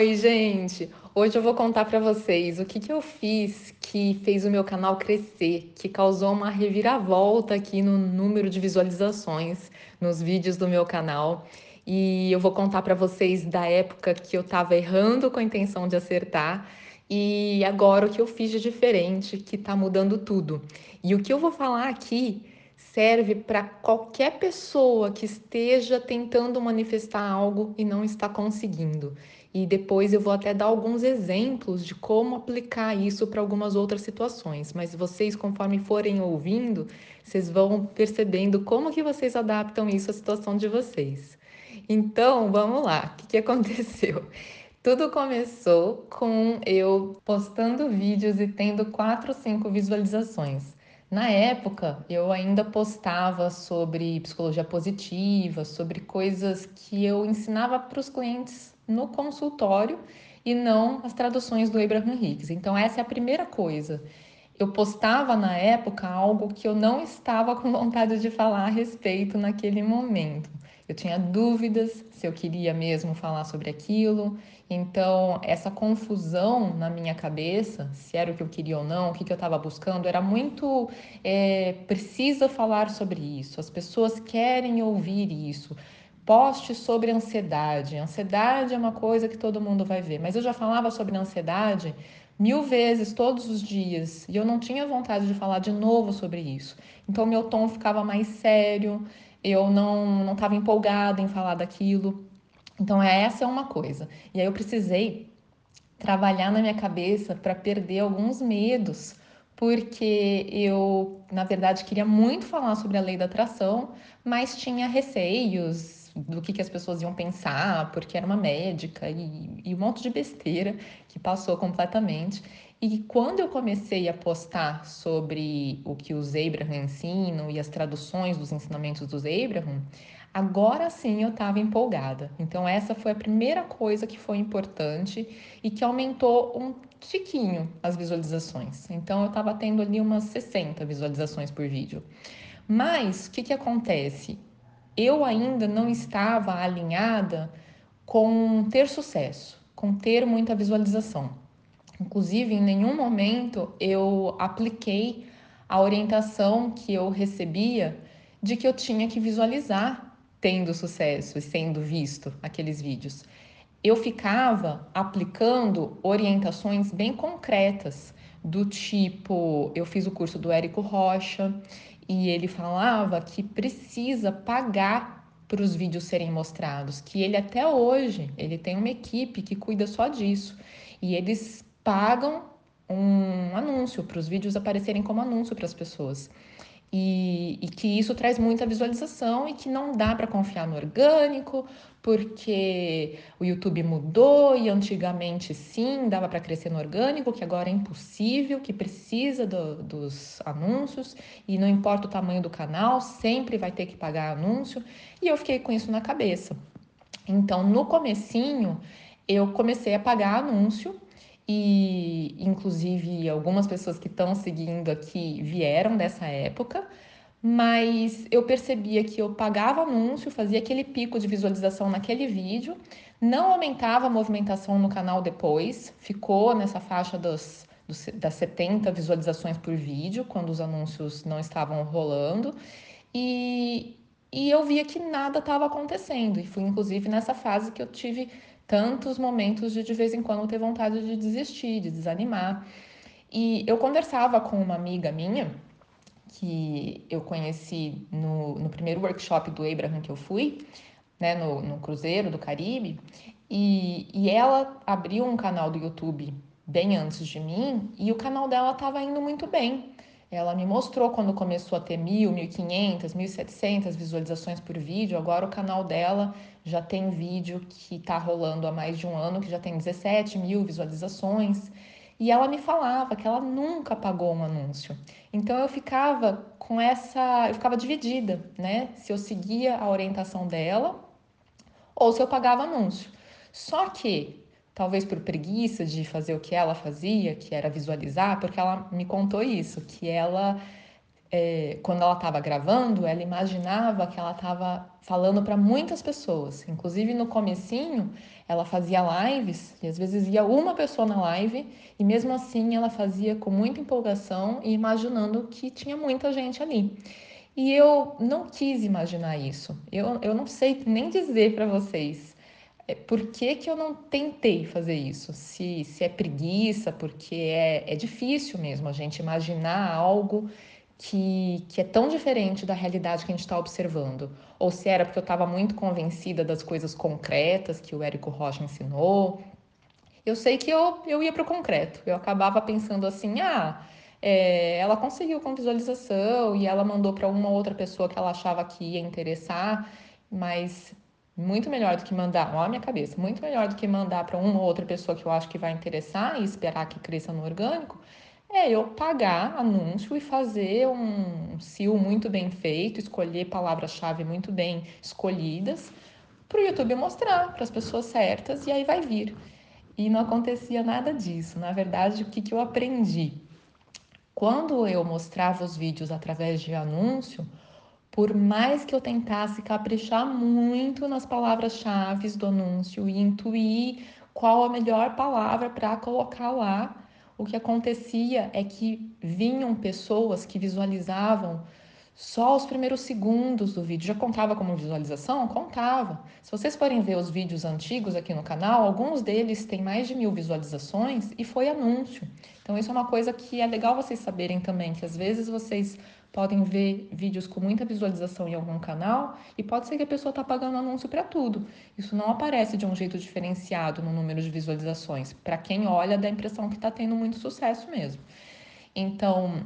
Oi, gente! Hoje eu vou contar para vocês o que, que eu fiz que fez o meu canal crescer, que causou uma reviravolta aqui no número de visualizações nos vídeos do meu canal. E eu vou contar para vocês da época que eu estava errando com a intenção de acertar e agora o que eu fiz de diferente, que está mudando tudo. E o que eu vou falar aqui serve para qualquer pessoa que esteja tentando manifestar algo e não está conseguindo. E depois eu vou até dar alguns exemplos de como aplicar isso para algumas outras situações. Mas vocês, conforme forem ouvindo, vocês vão percebendo como que vocês adaptam isso à situação de vocês. Então, vamos lá. O que, que aconteceu? Tudo começou com eu postando vídeos e tendo quatro, cinco visualizações. Na época, eu ainda postava sobre psicologia positiva, sobre coisas que eu ensinava para os clientes no consultório e não as traduções do Abraham Hicks. Então, essa é a primeira coisa. Eu postava na época algo que eu não estava com vontade de falar a respeito naquele momento. Eu tinha dúvidas se eu queria mesmo falar sobre aquilo. Então, essa confusão na minha cabeça, se era o que eu queria ou não, o que, eu estava buscando, era muito. É, precisa falar sobre isso, as pessoas querem ouvir isso. Poste sobre ansiedade. Ansiedade é uma coisa que todo mundo vai ver, mas eu já falava sobre ansiedade mil vezes todos os dias e eu não tinha vontade de falar de novo sobre isso. Então, meu tom ficava mais sério eu não não estava empolgada em falar daquilo. Então essa é uma coisa. E aí eu precisei trabalhar na minha cabeça para perder alguns medos, porque eu, na verdade, queria muito falar sobre a lei da atração, mas tinha receios do que, que as pessoas iam pensar, porque era uma médica e, e um monte de besteira que passou completamente. E quando eu comecei a postar sobre o que os Abraham ensinam e as traduções dos ensinamentos dos Abraham, agora sim eu estava empolgada. Então, essa foi a primeira coisa que foi importante e que aumentou um tiquinho as visualizações. Então, eu estava tendo ali umas 60 visualizações por vídeo. Mas o que, que acontece? Eu ainda não estava alinhada com ter sucesso, com ter muita visualização. Inclusive, em nenhum momento eu apliquei a orientação que eu recebia de que eu tinha que visualizar tendo sucesso e sendo visto aqueles vídeos. Eu ficava aplicando orientações bem concretas, do tipo, eu fiz o curso do Érico Rocha e ele falava que precisa pagar para os vídeos serem mostrados, que ele até hoje, ele tem uma equipe que cuida só disso. E eles pagam um anúncio para os vídeos aparecerem como anúncio para as pessoas. E, e, que isso traz muita visualização e que não dá para confiar no orgânico, porque o YouTube mudou e antigamente sim dava para crescer no orgânico, que agora é impossível, que precisa do, dos anúncios e não importa o tamanho do canal, sempre vai ter que pagar anúncio. E eu fiquei com isso na cabeça. Então, no comecinho, eu comecei a pagar anúncio e inclusive algumas pessoas que estão seguindo aqui vieram dessa época, mas eu percebia que eu pagava anúncio, fazia aquele pico de visualização naquele vídeo, não aumentava a movimentação no canal depois, ficou nessa faixa dos, dos, das 70 visualizações por vídeo, quando os anúncios não estavam rolando, e, e eu via que nada estava acontecendo, e foi inclusive nessa fase que eu tive tantos momentos de de vez em quando ter vontade de desistir, de desanimar. E eu conversava com uma amiga minha, que eu conheci no, no primeiro workshop do Abraham que eu fui, né, no, no Cruzeiro do Caribe, e, e ela abriu um canal do YouTube bem antes de mim e o canal dela estava indo muito bem. Ela me mostrou quando começou a ter mil, mil quinhentas, mil setecentas visualizações por vídeo. Agora o canal dela já tem vídeo que está rolando há mais de um ano, que já tem 17 mil visualizações. E ela me falava que ela nunca pagou um anúncio. Então eu ficava com essa, eu ficava dividida, né? Se eu seguia a orientação dela ou se eu pagava anúncio. Só que talvez por preguiça de fazer o que ela fazia, que era visualizar, porque ela me contou isso, que ela é, quando ela estava gravando, ela imaginava que ela estava falando para muitas pessoas. Inclusive no comecinho, ela fazia lives e às vezes ia uma pessoa na live e mesmo assim ela fazia com muita empolgação e imaginando que tinha muita gente ali. E eu não quis imaginar isso. Eu, eu não sei nem dizer para vocês é, por que, que eu não tentei fazer isso. Se, se é preguiça, porque é, é difícil mesmo a gente imaginar algo que, que é tão diferente da realidade que a gente está observando. Ou se era porque eu estava muito convencida das coisas concretas que o Érico Rocha ensinou. Eu sei que eu, eu ia para o concreto. Eu acabava pensando assim, ah, é, ela conseguiu com visualização e ela mandou para uma outra pessoa que ela achava que ia interessar, mas muito melhor do que mandar, olha a minha cabeça, muito melhor do que mandar para uma ou outra pessoa que eu acho que vai interessar e esperar que cresça no orgânico, é eu pagar anúncio e fazer um SEO muito bem feito, escolher palavras-chave muito bem escolhidas para o YouTube mostrar para as pessoas certas e aí vai vir. E não acontecia nada disso. Na verdade, o que, que eu aprendi? Quando eu mostrava os vídeos através de anúncio, por mais que eu tentasse caprichar muito nas palavras-chave do anúncio e intuir qual a melhor palavra para colocar lá, o que acontecia é que vinham pessoas que visualizavam só os primeiros segundos do vídeo. Já contava como visualização? Contava. Se vocês forem ver os vídeos antigos aqui no canal, alguns deles têm mais de mil visualizações e foi anúncio. Então, isso é uma coisa que é legal vocês saberem também, que às vezes vocês podem ver vídeos com muita visualização em algum canal e pode ser que a pessoa está pagando anúncio para tudo. Isso não aparece de um jeito diferenciado no número de visualizações. Para quem olha, dá a impressão que está tendo muito sucesso mesmo. Então,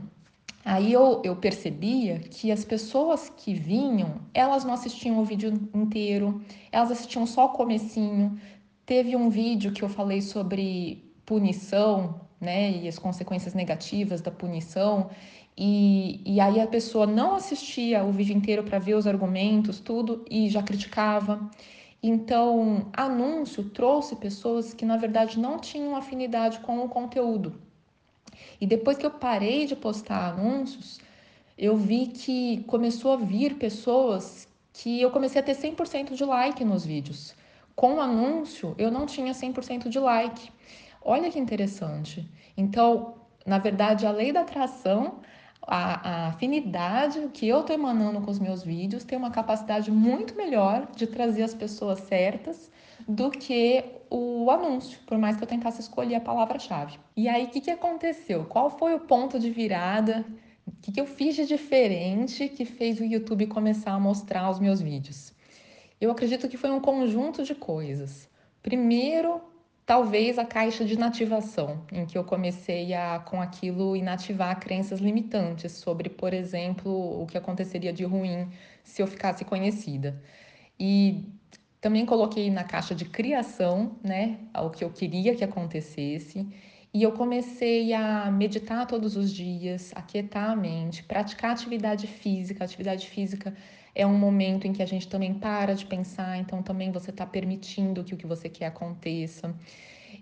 aí eu, eu percebia que as pessoas que vinham, elas não assistiam o vídeo inteiro, elas assistiam só o comecinho. Teve um vídeo que eu falei sobre punição, né, e as consequências negativas da punição, e, e aí a pessoa não assistia o vídeo inteiro para ver os argumentos, tudo, e já criticava. Então, anúncio trouxe pessoas que na verdade não tinham afinidade com o conteúdo. E depois que eu parei de postar anúncios, eu vi que começou a vir pessoas que eu comecei a ter 100% de like nos vídeos. Com o anúncio, eu não tinha 100% de like. Olha que interessante. Então, na verdade, a lei da atração a, a afinidade que eu estou emanando com os meus vídeos tem uma capacidade muito melhor de trazer as pessoas certas do que o anúncio, por mais que eu tentasse escolher a palavra-chave. E aí, o que, que aconteceu? Qual foi o ponto de virada? O que, que eu fiz de diferente que fez o YouTube começar a mostrar os meus vídeos? Eu acredito que foi um conjunto de coisas. Primeiro, talvez a caixa de inativação, em que eu comecei a, com aquilo, inativar crenças limitantes sobre, por exemplo, o que aconteceria de ruim se eu ficasse conhecida. E também coloquei na caixa de criação, né, o que eu queria que acontecesse. E eu comecei a meditar todos os dias, aquietar a mente, praticar atividade física. Atividade física é um momento em que a gente também para de pensar, então também você está permitindo que o que você quer aconteça.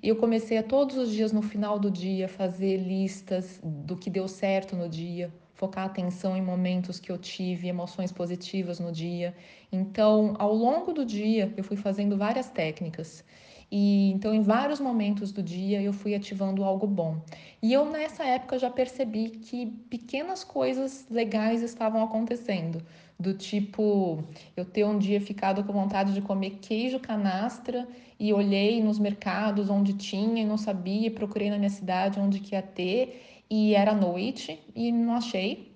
E eu comecei a todos os dias, no final do dia, fazer listas do que deu certo no dia, focar atenção em momentos que eu tive emoções positivas no dia. Então, ao longo do dia, eu fui fazendo várias técnicas. E então, em vários momentos do dia, eu fui ativando algo bom. E eu, nessa época, já percebi que pequenas coisas legais estavam acontecendo do tipo eu ter um dia ficado com vontade de comer queijo canastra e olhei nos mercados onde tinha e não sabia, e procurei na minha cidade onde que ia ter e era noite e não achei.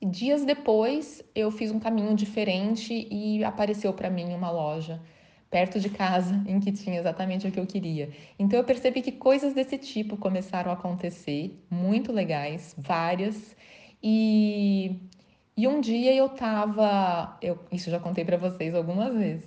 E dias depois eu fiz um caminho diferente e apareceu para mim uma loja perto de casa em que tinha exatamente o que eu queria. Então eu percebi que coisas desse tipo começaram a acontecer, muito legais, várias. E e um dia eu tava, eu, isso já contei para vocês algumas vezes.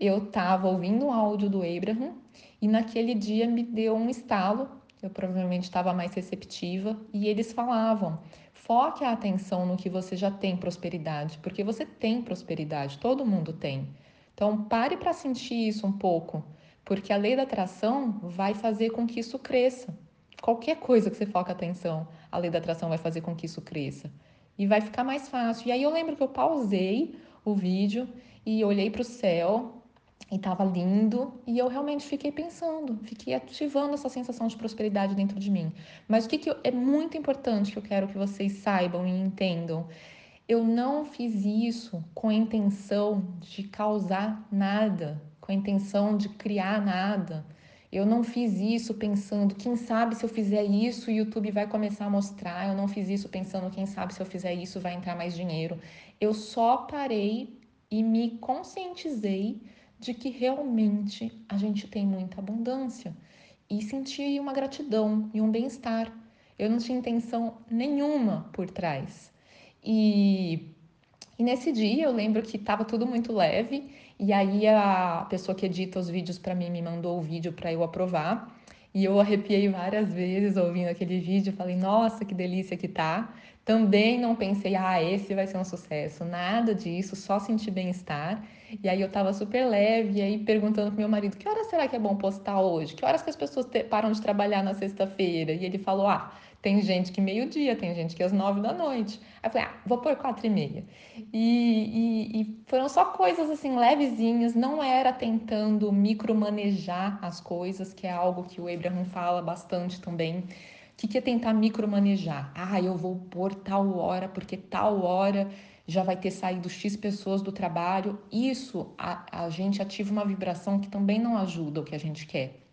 Eu tava ouvindo um áudio do Abraham e naquele dia me deu um estalo. Eu provavelmente estava mais receptiva e eles falavam: foque a atenção no que você já tem prosperidade, porque você tem prosperidade, todo mundo tem. Então pare para sentir isso um pouco, porque a lei da atração vai fazer com que isso cresça. Qualquer coisa que você foque a atenção, a lei da atração vai fazer com que isso cresça. e vai ficar mais fácil. E aí eu lembro que eu pausei o vídeo e olhei para o céu e estava lindo e eu realmente fiquei pensando, fiquei ativando essa sensação de prosperidade dentro de mim. Mas o que, que eu, é muito importante que eu quero que vocês saibam e entendam eu não fiz isso com a intenção de causar nada, com a intenção de criar nada. Eu não fiz isso pensando, quem sabe se eu fizer isso, o YouTube vai começar a mostrar. Eu não fiz isso pensando, quem sabe se eu fizer isso, vai entrar mais dinheiro. Eu só parei e me conscientizei de que realmente a gente tem muita abundância e senti uma gratidão e um bem-estar. Eu não tinha intenção nenhuma por trás. E, e nesse dia eu lembro que estava tudo muito leve, e aí a pessoa que edita os vídeos para mim me mandou o vídeo para eu aprovar. E eu arrepiei várias vezes ouvindo aquele vídeo, falei, nossa, que delícia que tá. Também não pensei, ah, esse vai ser um sucesso, nada disso, só senti bem-estar. E aí eu tava super leve, e aí perguntando pro meu marido, que horas será que é bom postar hoje? Que horas que as pessoas param de trabalhar na sexta-feira? E ele falou, ah, tem gente que meio-dia, tem gente que às nove da noite. Aí eu falei, ah, vou por quatro e meia. E, e, e, foram só coisas assim, levezinhas, não era tentando micromanejar as coisas, que é algo que o Abraham fala bastante também. O que, que é tentar micromanejar? Ah, eu vou por tal hora, porque tal hora já vai ter saído X pessoas do trabalho. Isso a, a gente ativa uma vibração que também não ajuda o que a gente quer.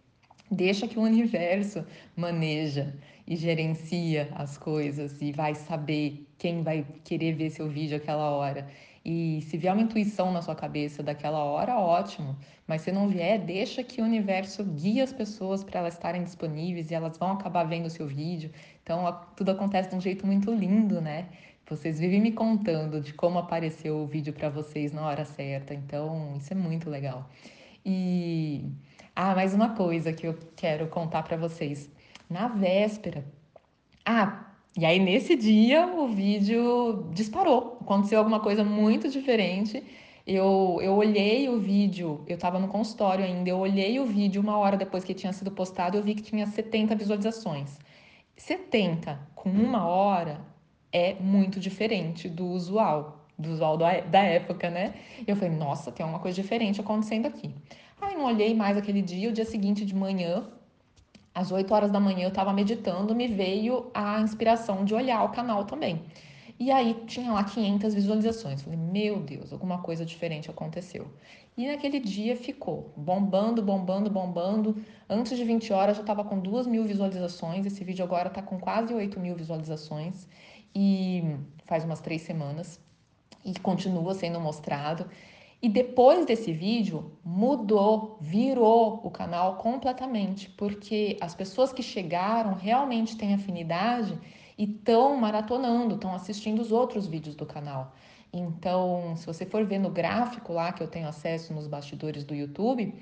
Deixa que o universo maneja e gerencia as coisas e vai saber quem vai querer ver seu vídeo aquela hora. E se vier uma intuição na sua cabeça daquela hora, ótimo. Mas se não vier, deixa que o universo guie as pessoas para elas estarem disponíveis e elas vão acabar vendo o seu vídeo. Então tudo acontece de um jeito muito lindo, né? Vocês vivem me contando de como apareceu o vídeo para vocês na hora certa. Então isso é muito legal. E ah, mais uma coisa que eu quero contar para vocês na véspera. Ah, e aí nesse dia o vídeo disparou. Aconteceu alguma coisa muito diferente. Eu, eu olhei o vídeo, eu estava no consultório ainda, eu olhei o vídeo uma hora depois que tinha sido postado, eu vi que tinha 70 visualizações. 70 com uma hora é muito diferente do usual, do usual da época, né? Eu falei, nossa, tem uma coisa diferente acontecendo aqui. Aí não olhei mais aquele dia, o dia seguinte de manhã, às 8 horas da manhã eu estava meditando, me veio a inspiração de olhar o canal também. E aí tinha lá 500 visualizações. Falei, meu Deus, alguma coisa diferente aconteceu. E naquele dia ficou bombando, bombando, bombando. Antes de 20 horas já estava com 2 mil visualizações. Esse vídeo agora está com quase 8 mil visualizações. E faz umas três semanas. E continua sendo mostrado. E depois desse vídeo, mudou, virou o canal completamente, porque as pessoas que chegaram realmente têm afinidade e estão maratonando, estão assistindo os outros vídeos do canal. Então, se você for ver no gráfico lá que eu tenho acesso nos bastidores do YouTube,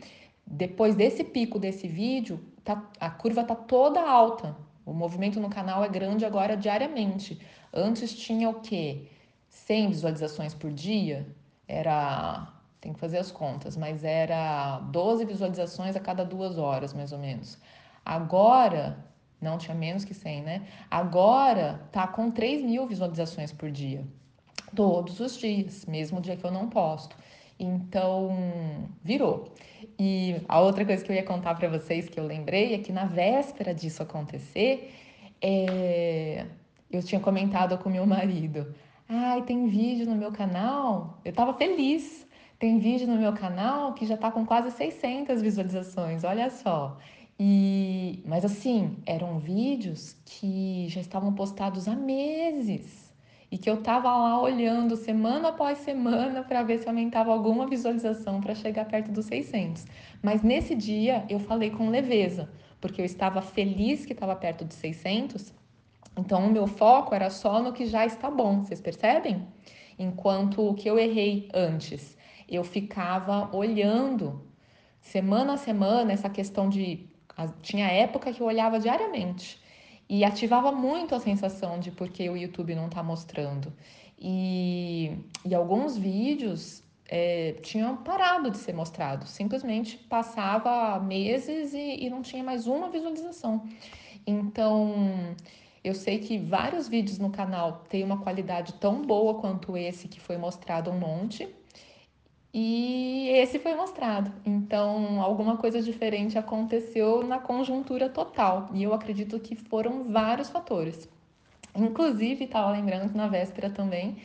depois desse pico desse vídeo, tá, a curva tá toda alta. O movimento no canal é grande agora diariamente. Antes tinha o quê? 100 visualizações por dia, era. Tem que fazer as contas, mas era 12 visualizações a cada duas horas, mais ou menos. Agora, não tinha menos que 100, né? Agora tá com 3 mil visualizações por dia. Todos os dias, mesmo dia que eu não posto. Então, virou. E a outra coisa que eu ia contar para vocês que eu lembrei é que na véspera disso acontecer, é... eu tinha comentado com meu marido. Ai, tem vídeo no meu canal. Eu tava feliz. Tem vídeo no meu canal que já tá com quase 600 visualizações, olha só. E, mas assim, eram vídeos que já estavam postados há meses e que eu tava lá olhando semana após semana para ver se aumentava alguma visualização para chegar perto dos 600. Mas nesse dia eu falei com leveza, porque eu estava feliz que estava perto dos 600 então, o meu foco era só no que já está bom, vocês percebem? Enquanto o que eu errei antes, eu ficava olhando semana a semana essa questão de. Tinha época que eu olhava diariamente e ativava muito a sensação de por que o YouTube não está mostrando. E, e alguns vídeos é, tinham parado de ser mostrados, simplesmente passava meses e, e não tinha mais uma visualização. Então Eu sei que vários vídeos no canal têm uma qualidade tão boa quanto esse que foi mostrado um monte. E esse foi mostrado. Então, alguma coisa diferente aconteceu na conjuntura total. E eu acredito que foram vários fatores. Inclusive, estava lembrando que na véspera também,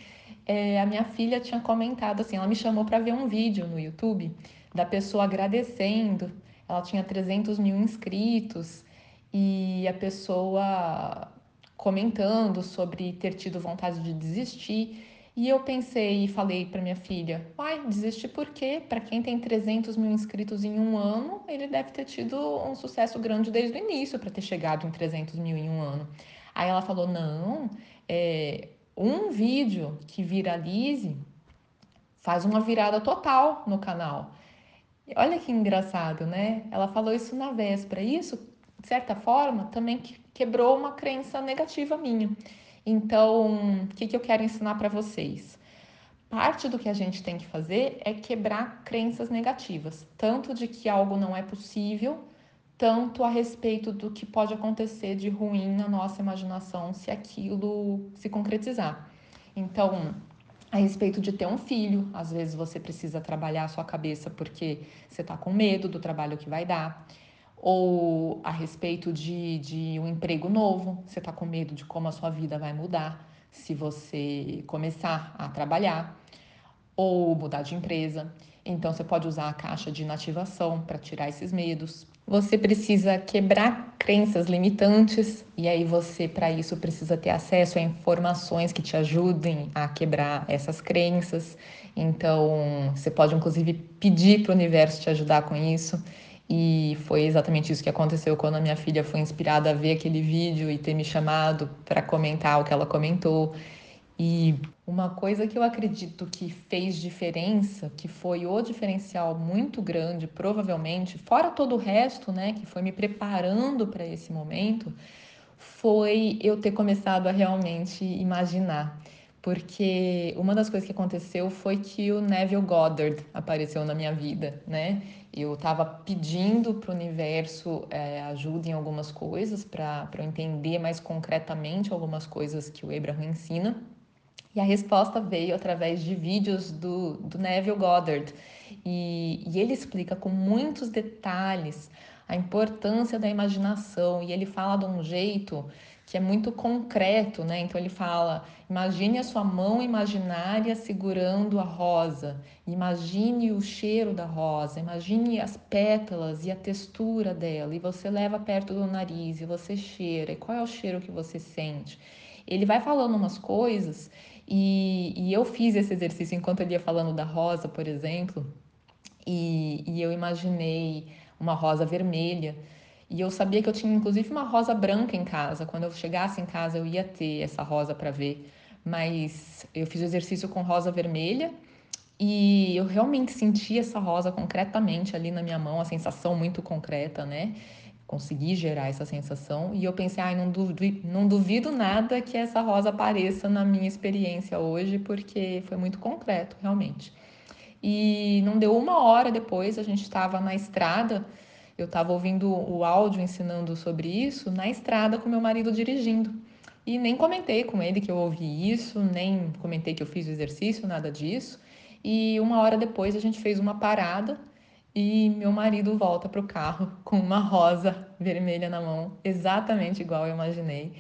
é, a minha filha tinha comentado assim: ela me chamou para ver um vídeo no YouTube da pessoa agradecendo. Ela tinha 300 mil inscritos e a pessoa comentando sobre ter tido vontade de desistir. E eu pensei e falei para minha filha: vai, desistir por quê? Para quem tem 300 mil inscritos em um ano, ele deve ter tido um sucesso grande desde o início para ter chegado em 300 mil em um ano. Aí ela falou: não, é, um vídeo que viralize faz uma virada total no canal. Olha que engraçado, né? Ela falou isso na véspera. Isso, de certa forma, também quebrou uma crença negativa minha. Então, o que, que eu quero ensinar para vocês? Parte do que a gente tem que fazer é quebrar crenças negativas, tanto de que algo não é possível, tanto a respeito do que pode acontecer de ruim na nossa imaginação se aquilo se concretizar. Então, a respeito de ter um filho, às vezes você precisa trabalhar a sua cabeça porque você está com medo do trabalho que vai dar ou a respeito de, de um emprego novo, você está com medo de como a sua vida vai mudar se você começar a trabalhar, ou mudar de empresa. Então você pode usar a caixa de inativação para tirar esses medos. Você precisa quebrar crenças limitantes e aí você para isso precisa ter acesso a informações que te ajudem a quebrar essas crenças. Então, você pode inclusive pedir para o universo te ajudar com isso. E foi exatamente isso que aconteceu quando a minha filha foi inspirada a ver aquele vídeo e ter me chamado para comentar o que ela comentou. E uma coisa que eu acredito que fez diferença, que foi o diferencial muito grande, provavelmente, fora todo o resto, né, que foi me preparando para esse momento, foi eu ter começado a realmente imaginar. Porque uma das coisas que aconteceu foi que o Neville Goddard apareceu na minha vida, né? Eu estava pedindo para o universo é, ajuda em algumas coisas, para eu entender mais concretamente algumas coisas que o Abraham ensina. E a resposta veio através de vídeos do, do Neville Goddard. E, e ele explica com muitos detalhes a importância da imaginação. E ele fala de um jeito que é muito concreto, né? Então ele fala: imagine a sua mão imaginária segurando a rosa, imagine o cheiro da rosa, imagine as pétalas e a textura dela, e você leva perto do nariz e você cheira. E qual é o cheiro que você sente? Ele vai falando umas coisas, e, e eu fiz esse exercício enquanto ele ia falando da rosa, por exemplo, e, e eu imaginei uma rosa vermelha. E eu sabia que eu tinha inclusive uma rosa branca em casa. Quando eu chegasse em casa, eu ia ter essa rosa para ver. Mas eu fiz o exercício com rosa vermelha e eu realmente senti essa rosa concretamente ali na minha mão, a sensação muito concreta, né? Consegui gerar essa sensação e eu pensei, ai, não duvido, não duvido nada que essa rosa apareça na minha experiência hoje, porque foi muito concreto, realmente. E não deu uma hora depois, a gente estava na estrada eu estava ouvindo o áudio ensinando sobre isso na estrada com meu marido dirigindo. E nem comentei com ele que eu ouvi isso, nem comentei que eu fiz o exercício, nada disso. E uma hora depois a gente fez uma parada e meu marido volta para o carro com uma rosa vermelha na mão, exatamente igual eu imaginei.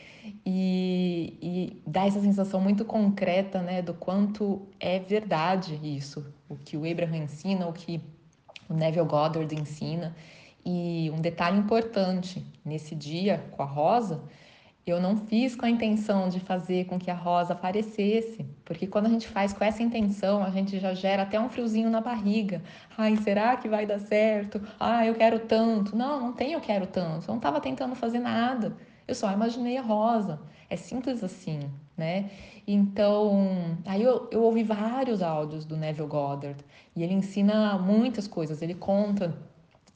E, e dá essa sensação muito concreta né, do quanto é verdade isso, o que o Abraham ensina, o que o Neville Goddard ensina. E um detalhe importante, nesse dia com a rosa, eu não fiz com a intenção de fazer com que a rosa aparecesse, porque quando a gente faz com essa intenção, a gente já gera até um friozinho na barriga. Ai, será que vai dar certo? Ah, eu quero tanto. Não, não tem eu quero tanto. Eu não estava tentando fazer nada. Eu só imaginei a rosa. É simples assim, né? Então, aí eu, eu ouvi vários áudios do Neville Goddard e ele ensina muitas coisas. Ele conta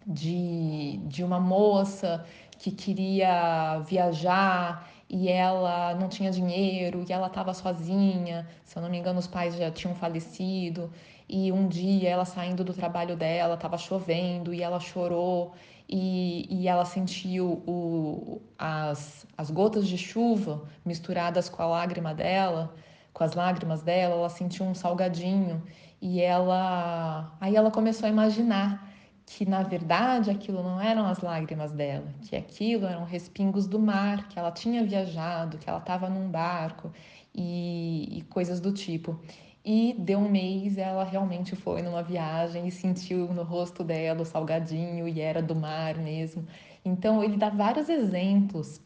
de, de uma moça que queria viajar e ela não tinha dinheiro e ela estava sozinha. Se eu não me engano, os pais já tinham falecido. E um dia ela saindo do trabalho dela, estava chovendo e ela chorou. e, e ela sentiu o, as, as gotas de chuva misturadas com a lágrima dela, com as lágrimas dela, ela sentiu um salgadinho e ela aí ela começou a imaginar que na verdade aquilo não eram as lágrimas dela, que aquilo eram respingos do mar, que ela tinha viajado, que ela estava num barco e, e coisas do tipo. E deu um mês, ela realmente foi numa viagem e sentiu no rosto dela o salgadinho e era do mar mesmo. Então ele dá vários exemplos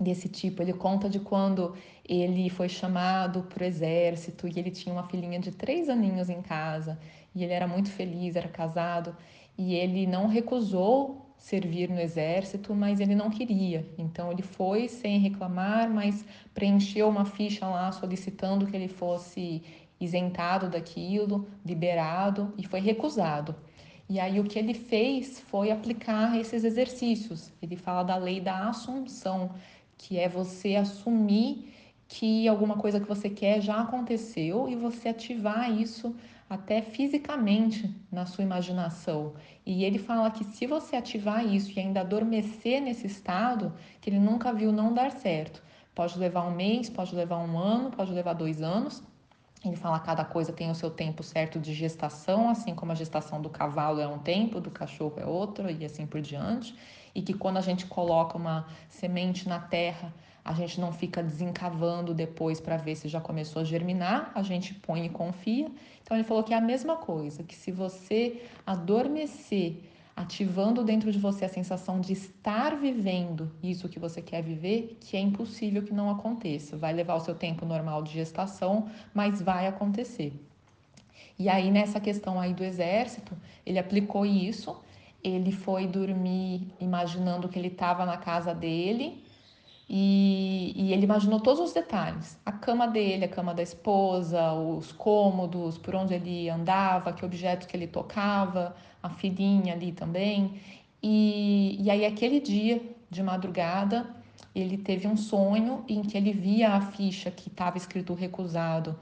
desse tipo. Ele conta de quando ele foi chamado para o exército e ele tinha uma filhinha de três aninhos em casa e ele era muito feliz, era casado e ele não recusou servir no exército, mas ele não queria. Então ele foi sem reclamar, mas preencheu uma ficha lá solicitando que ele fosse isentado daquilo, liberado e foi recusado. E aí o que ele fez foi aplicar esses exercícios. Ele fala da lei da assunção, que é você assumir que alguma coisa que você quer já aconteceu e você ativar isso até fisicamente na sua imaginação. E ele fala que se você ativar isso e ainda adormecer nesse estado, que ele nunca viu não dar certo. Pode levar um mês, pode levar um ano, pode levar dois anos, ele fala que cada coisa tem o seu tempo certo de gestação, assim como a gestação do cavalo é um tempo, do cachorro é outro e assim por diante. E que quando a gente coloca uma semente na terra, a gente não fica desencavando depois para ver se já começou a germinar, a gente põe e confia. Então ele falou que é a mesma coisa, que se você adormecer ativando dentro de você a sensação de estar vivendo isso que você quer viver, que é impossível que não aconteça. Vai levar o seu tempo normal de gestação, mas vai acontecer. E aí nessa questão aí do exército, ele aplicou isso, ele foi dormir imaginando que ele estava na casa dele, e, e, ele imaginou todos os detalhes: a cama dele, a cama da esposa, os cômodos, por onde ele andava, que objetos que ele tocava, a filhinha ali também. E, e aí, aquele dia de madrugada, ele teve um sonho em que ele via a ficha que estava escrito recusado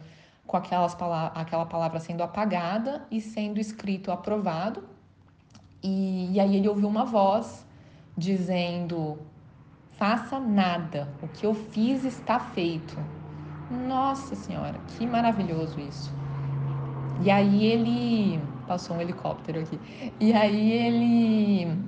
com aquelas palavras, aquela palavra sendo apagada e sendo escrito aprovado. E, e aí ele ouviu uma voz dizendo faça nada. O que eu fiz está feito. Nossa Senhora, que maravilhoso isso. E aí ele passou um helicóptero aqui. E aí ele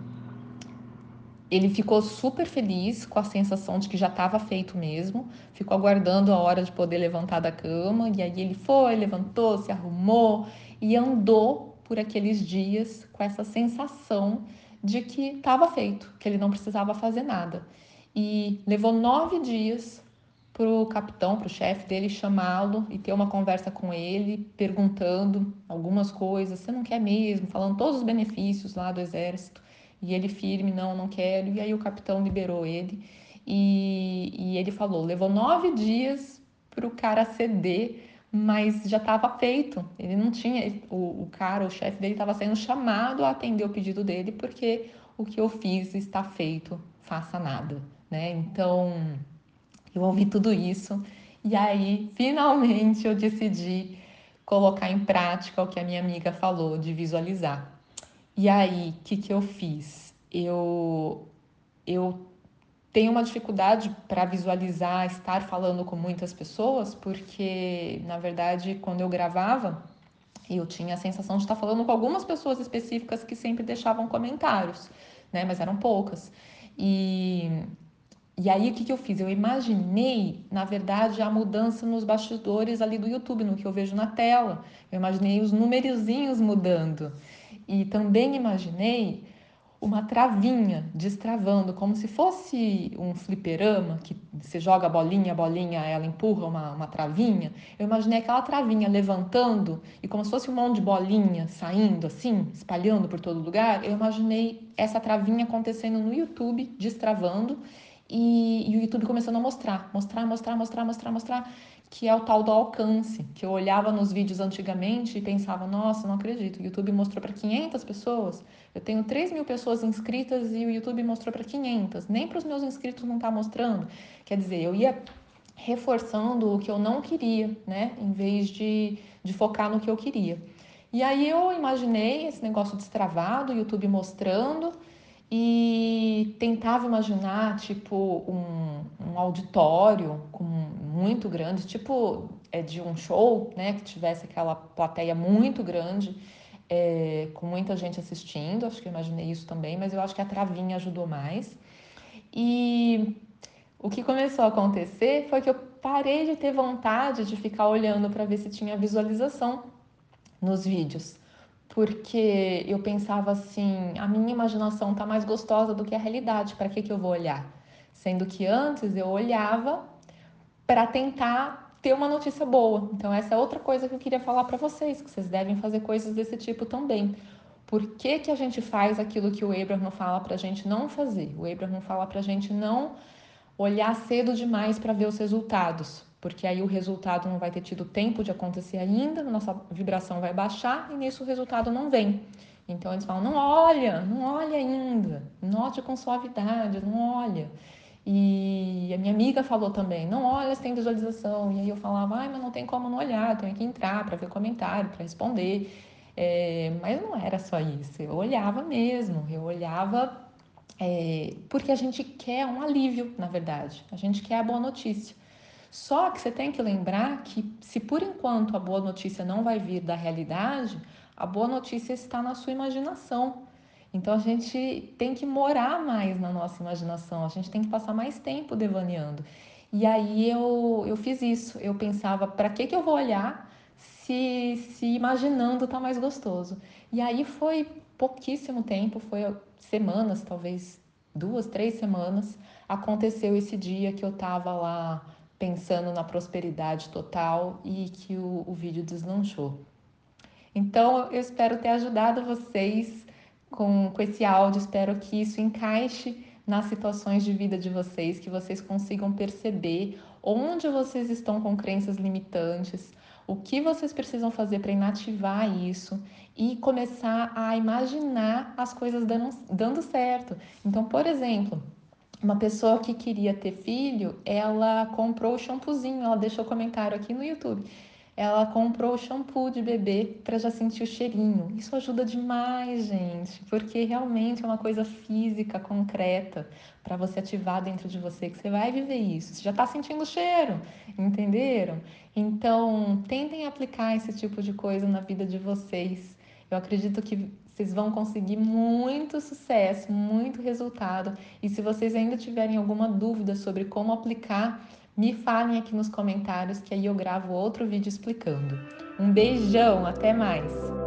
ele ficou super feliz com a sensação de que já estava feito mesmo, ficou aguardando a hora de poder levantar da cama, e aí ele foi, levantou, se arrumou e andou por aqueles dias com essa sensação de que estava feito, que ele não precisava fazer nada. E levou nove dias para o capitão, para o chefe dele, chamá-lo e ter uma conversa com ele, perguntando algumas coisas. Você não quer mesmo? Falando todos os benefícios lá do exército. E ele firme, não, não quero. E aí o capitão liberou ele. E, e ele falou: levou nove dias para o cara ceder, mas já estava feito. Ele não tinha. O, o cara, o chefe dele, estava sendo chamado a atender o pedido dele, porque o que eu fiz está feito, faça nada né? Então, eu ouvi tudo isso e aí, finalmente, eu decidi colocar em prática o que a minha amiga falou de visualizar. E aí, o que, que eu fiz? Eu, eu tenho uma dificuldade para visualizar estar falando com muitas pessoas, porque, na verdade, quando eu gravava, eu tinha a sensação de estar falando com algumas pessoas específicas que sempre deixavam comentários, né? Mas eram poucas. E e aí o que, que eu fiz? Eu imaginei, na verdade, a mudança nos bastidores ali do YouTube, no que eu vejo na tela. Eu imaginei os numerozinhos mudando. E também imaginei uma travinha destravando, como se fosse um fliperama, que você joga a bolinha, a bolinha ela empurra uma, uma travinha. Eu imaginei aquela travinha levantando e como se fosse um monte de bolinha saindo assim, espalhando por todo lugar. Eu imaginei essa travinha acontecendo no YouTube, destravando e, e, o YouTube começando a mostrar, mostrar, mostrar, mostrar, mostrar, mostrar, que é o tal do alcance, que eu olhava nos vídeos antigamente e pensava, nossa, não acredito, o YouTube mostrou para 500 pessoas, eu tenho 3 mil pessoas inscritas e o YouTube mostrou para 500, nem para os meus inscritos não está mostrando. Quer dizer, eu ia reforçando o que eu não queria, né, em vez de, de focar no que eu queria. E aí eu imaginei esse negócio destravado, o YouTube mostrando, e tentava imaginar tipo um, um auditório com, muito grande, tipo é, de um show, né, que tivesse aquela plateia muito grande, é, com muita gente assistindo. Acho que eu imaginei isso também, mas eu acho que a travinha ajudou mais. E o que começou a acontecer foi que eu parei de ter vontade de ficar olhando para ver se tinha visualização nos vídeos porque eu pensava assim, a minha imaginação tá mais gostosa do que a realidade, para que que eu vou olhar? Sendo que antes eu olhava para tentar ter uma notícia boa. Então essa é outra coisa que eu queria falar para vocês, que vocês devem fazer coisas desse tipo também. Por que, que a gente faz aquilo que o Abraham fala para a gente não fazer? O Abraham fala para a gente não olhar cedo demais para ver os resultados, porque aí o resultado não vai ter tido tempo de acontecer ainda, nossa vibração vai baixar e nisso o resultado não vem. Então eles falam: não olha, não olha ainda, note com suavidade, não olha. E a minha amiga falou também: não olha se tem visualização. E aí eu falava: ai, mas não tem como não olhar, tenho que entrar para ver comentário, para responder. É, mas não era só isso, eu olhava mesmo, eu olhava é, porque a gente quer um alívio, na verdade, a gente quer a boa notícia. Só que você tem que lembrar que, se por enquanto a boa notícia não vai vir da realidade, a boa notícia está na sua imaginação. Então a gente tem que morar mais na nossa imaginação, a gente tem que passar mais tempo devaneando. E aí eu, eu fiz isso, eu pensava, para que, que eu vou olhar se, se imaginando tá mais gostoso? E aí foi pouquíssimo tempo, foi semanas, talvez duas, três semanas, aconteceu esse dia que eu tava lá pensando na prosperidade total e que o, o vídeo deslanchou. Então, eu espero ter ajudado vocês com, com esse áudio, espero que isso encaixe nas situações de vida de vocês, que vocês consigam perceber onde vocês estão com crenças limitantes, o que vocês precisam fazer para inativar isso e começar a imaginar as coisas dando, dando certo. Então, por exemplo, uma pessoa que queria ter filho, ela comprou o shampoozinho, ela deixou comentário aqui no YouTube. Ela comprou o shampoo de bebê para já sentir o cheirinho. Isso ajuda demais, gente, porque realmente é uma coisa física, concreta, para você ativar dentro de você, que você vai viver isso. Você já está sentindo o cheiro, entenderam? Então, tentem aplicar esse tipo de coisa na vida de vocês. Eu acredito que vocês vão conseguir muito sucesso, muito resultado. E se vocês ainda tiverem alguma dúvida sobre como aplicar, me falem aqui nos comentários que aí eu gravo outro vídeo explicando. Um beijão, até mais!